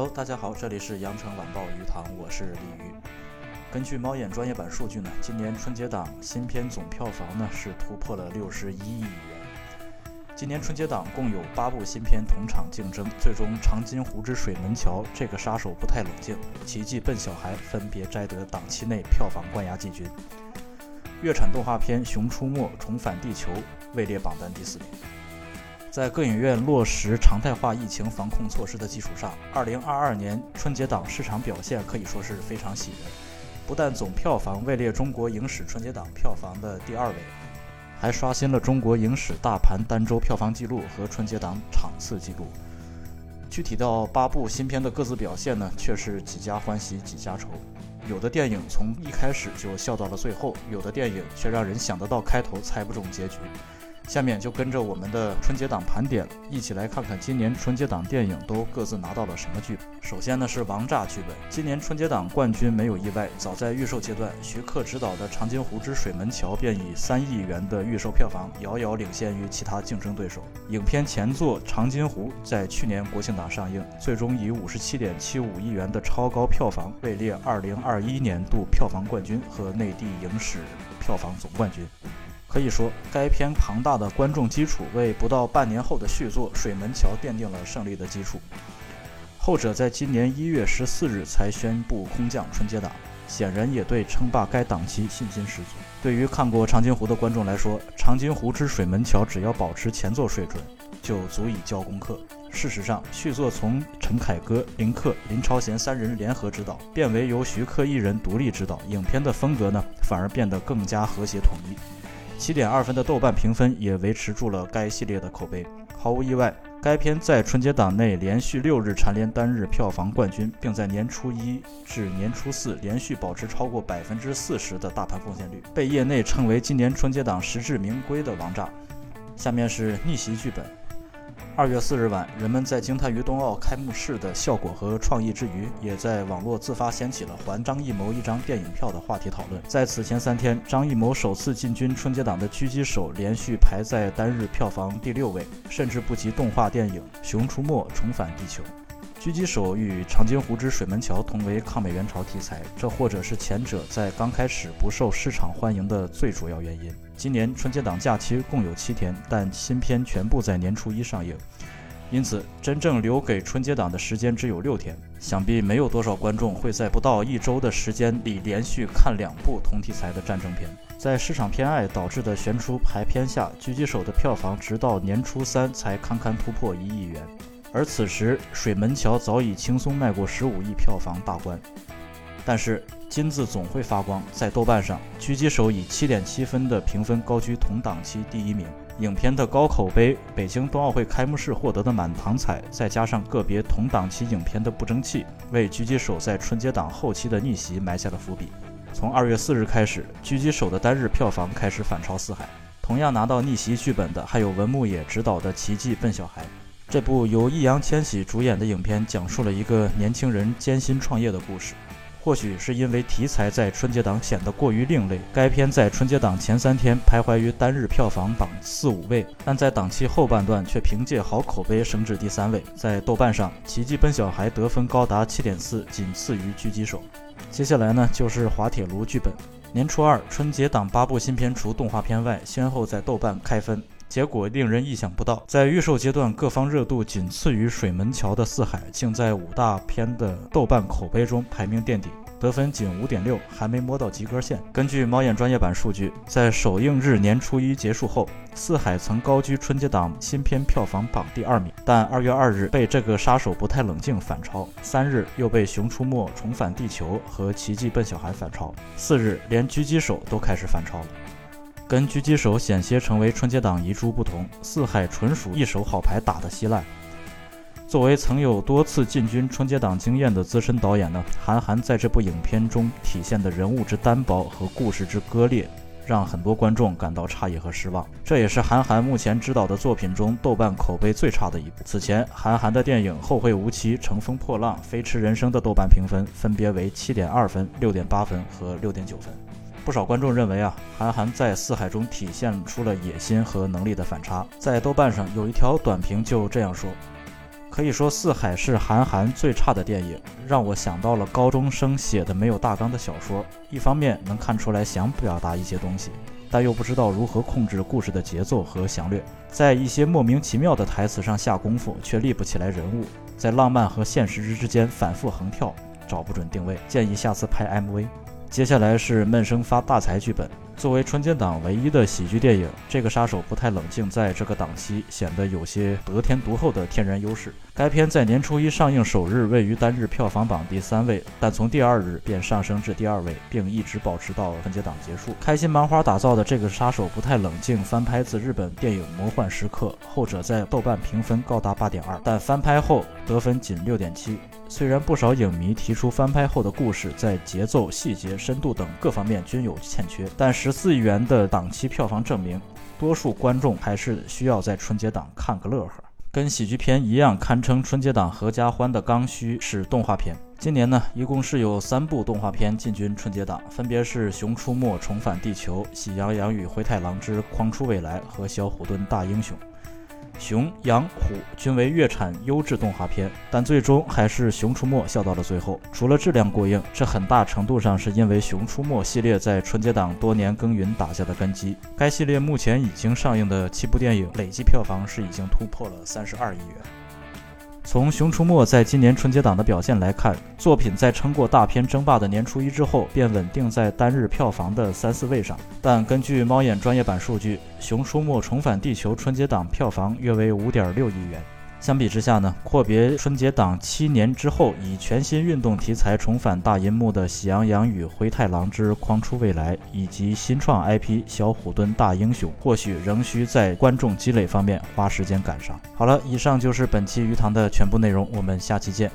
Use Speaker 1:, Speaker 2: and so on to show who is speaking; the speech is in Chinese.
Speaker 1: Hello，大家好，这里是羊城晚报鱼塘，我是鲤鱼。根据猫眼专业版数据呢，今年春节档新片总票房呢是突破了六十一亿元。今年春节档共有八部新片同场竞争，最终《长津湖之水门桥》这个杀手不太冷静，《奇迹笨小孩》分别摘得档期内票房冠亚季军。粤产动画片《熊出没：重返地球》位列榜单第四名。在各影院落实常态化疫情防控措施的基础上，2022年春节档市场表现可以说是非常喜人。不但总票房位列中国影史春节档票房的第二位。还刷新了中国影史大盘单周票房纪录和春节档场次纪录。具体到八部新片的各自表现呢，却是几家欢喜几家愁。有的电影从一开始就笑到了最后，有的电影却让人想得到开头，猜不中结局。下面就跟着我们的春节档盘点，一起来看看今年春节档电影都各自拿到了什么剧本。首先呢是《王炸》剧本，今年春节档冠军没有意外，早在预售阶段，徐克执导的《长津湖之水门桥》便以三亿元的预售票房遥遥领先于其他竞争对手。影片前作《长津湖》在去年国庆档上映，最终以五十七点七五亿元的超高票房位列二零二一年度票房冠军和内地影史票房总冠军。可以说，该片庞大的观众基础为不到半年后的续作《水门桥》奠定了胜利的基础。后者在今年一月十四日才宣布空降春节档，显然也对称霸该档期信心十足。对于看过《长津湖》的观众来说，《长津湖之水门桥》只要保持前作水准，就足以交功课。事实上，续作从陈凯歌、林克、林超贤三人联合执导，变为由徐克一人独立执导，影片的风格呢，反而变得更加和谐统一。七点二分的豆瓣评分也维持住了该系列的口碑。毫无意外，该片在春节档内连续六日蝉联单日票房冠军，并在年初一至年初四连续保持超过百分之四十的大盘贡献率，被业内称为今年春节档实至名归的王炸。下面是逆袭剧本。二月四日晚，人们在惊叹于冬奥开幕式的效果和创意之余，也在网络自发掀起了还张艺谋一张电影票的话题讨论。在此前三天，张艺谋首次进军春节档的《狙击手》连续排在单日票房第六位，甚至不及动画电影《熊出没：重返地球》。狙击手与长津湖之水门桥同为抗美援朝题材，这或者是前者在刚开始不受市场欢迎的最主要原因。今年春节档假期共有七天，但新片全部在年初一上映，因此真正留给春节档的时间只有六天。想必没有多少观众会在不到一周的时间里连续看两部同题材的战争片。在市场偏爱导致的悬出排片下，狙击手的票房直到年初三才堪堪突破一亿元。而此时，水门桥早已轻松迈过十五亿票房大关。但是金子总会发光，在豆瓣上，狙击手以七点七分的评分高居同档期第一名。影片的高口碑、北京冬奥会开幕式获得的满堂彩，再加上个别同档期影片的不争气，为狙击手在春节档后期的逆袭埋下了伏笔。从二月四日开始，狙击手的单日票房开始反超四海。同样拿到逆袭剧本的，还有文牧野执导的《奇迹笨小孩》。这部由易烊千玺主演的影片，讲述了一个年轻人艰辛创业的故事。或许是因为题材在春节档显得过于另类，该片在春节档前三天徘徊于单日票房榜四五位，但在档期后半段却凭借好口碑升至第三位。在豆瓣上，《奇迹笨小孩》得分高达七点四，仅次于《狙击手》。接下来呢，就是滑铁卢剧本。年初二，春节档八部新片除动画片外，先后在豆瓣开分。结果令人意想不到，在预售阶段，各方热度仅次于《水门桥》的《四海》，竟在五大片的豆瓣口碑中排名垫底，得分仅五点六，还没摸到及格线。根据猫眼专业版数据，在首映日年初一结束后，《四海》曾高居春节档新片票房榜第二名，但二月二日被这个杀手不太冷静反超，三日又被《熊出没：重返地球》和《奇迹笨小孩》反超，四日连《狙击手》都开始反超了。跟狙击手险些成为春节档遗珠不同，四海纯属一手好牌打得稀烂。作为曾有多次进军春节档经验的资深导演呢，韩寒在这部影片中体现的人物之单薄和故事之割裂，让很多观众感到诧异和失望。这也是韩寒目前执导的作品中豆瓣口碑最差的一部。此前，韩寒的电影《后会无期》《乘风破浪》《飞驰人生》的豆瓣评分分别为七点二分、六点八分和六点九分。不少观众认为啊，韩寒在《四海》中体现出了野心和能力的反差。在豆瓣上有一条短评就这样说：“可以说，《四海》是韩寒最差的电影，让我想到了高中生写的没有大纲的小说。一方面能看出来想表达一些东西，但又不知道如何控制故事的节奏和详略，在一些莫名其妙的台词上下功夫，却立不起来人物，在浪漫和现实之间反复横跳，找不准定位。建议下次拍 MV。接下来是闷声发大财剧本。作为春节档唯一的喜剧电影，这个杀手不太冷静，在这个档期显得有些得天独厚的天然优势。该片在年初一上映首日位于单日票房榜第三位，但从第二日便上升至第二位，并一直保持到春节档结束。开心麻花打造的这个杀手不太冷静，翻拍自日本电影《魔幻时刻》，后者在豆瓣评分高达八点二，但翻拍后得分仅六点七。虽然不少影迷提出翻拍后的故事在节奏、细节、深度等各方面均有欠缺，但十四亿元的档期票房证明，多数观众还是需要在春节档看个乐呵。跟喜剧片一样，堪称春节档合家欢的刚需是动画片。今年呢，一共是有三部动画片进军春节档，分别是《熊出没重返地球》《喜羊羊与灰太狼之狂出未来》和《小虎墩大英雄》。熊、羊、虎均为月产优质动画片，但最终还是《熊出没》笑到了最后。除了质量过硬，这很大程度上是因为《熊出没》系列在春节档多年耕耘打下的根基。该系列目前已经上映的七部电影累计票房是已经突破了三十二亿元。从《熊出没》在今年春节档的表现来看，作品在撑过大片争霸的年初一之后，便稳定在单日票房的三四位上。但根据猫眼专业版数据，《熊出没重返地球》春节档票房约为五点六亿元。相比之下呢，阔别春节档七年之后，以全新运动题材重返大银幕的《喜羊羊与灰太狼之狂出未来》，以及新创 IP《小虎墩大英雄》，或许仍需在观众积累方面花时间赶上。好了，以上就是本期鱼塘的全部内容，我们下期见。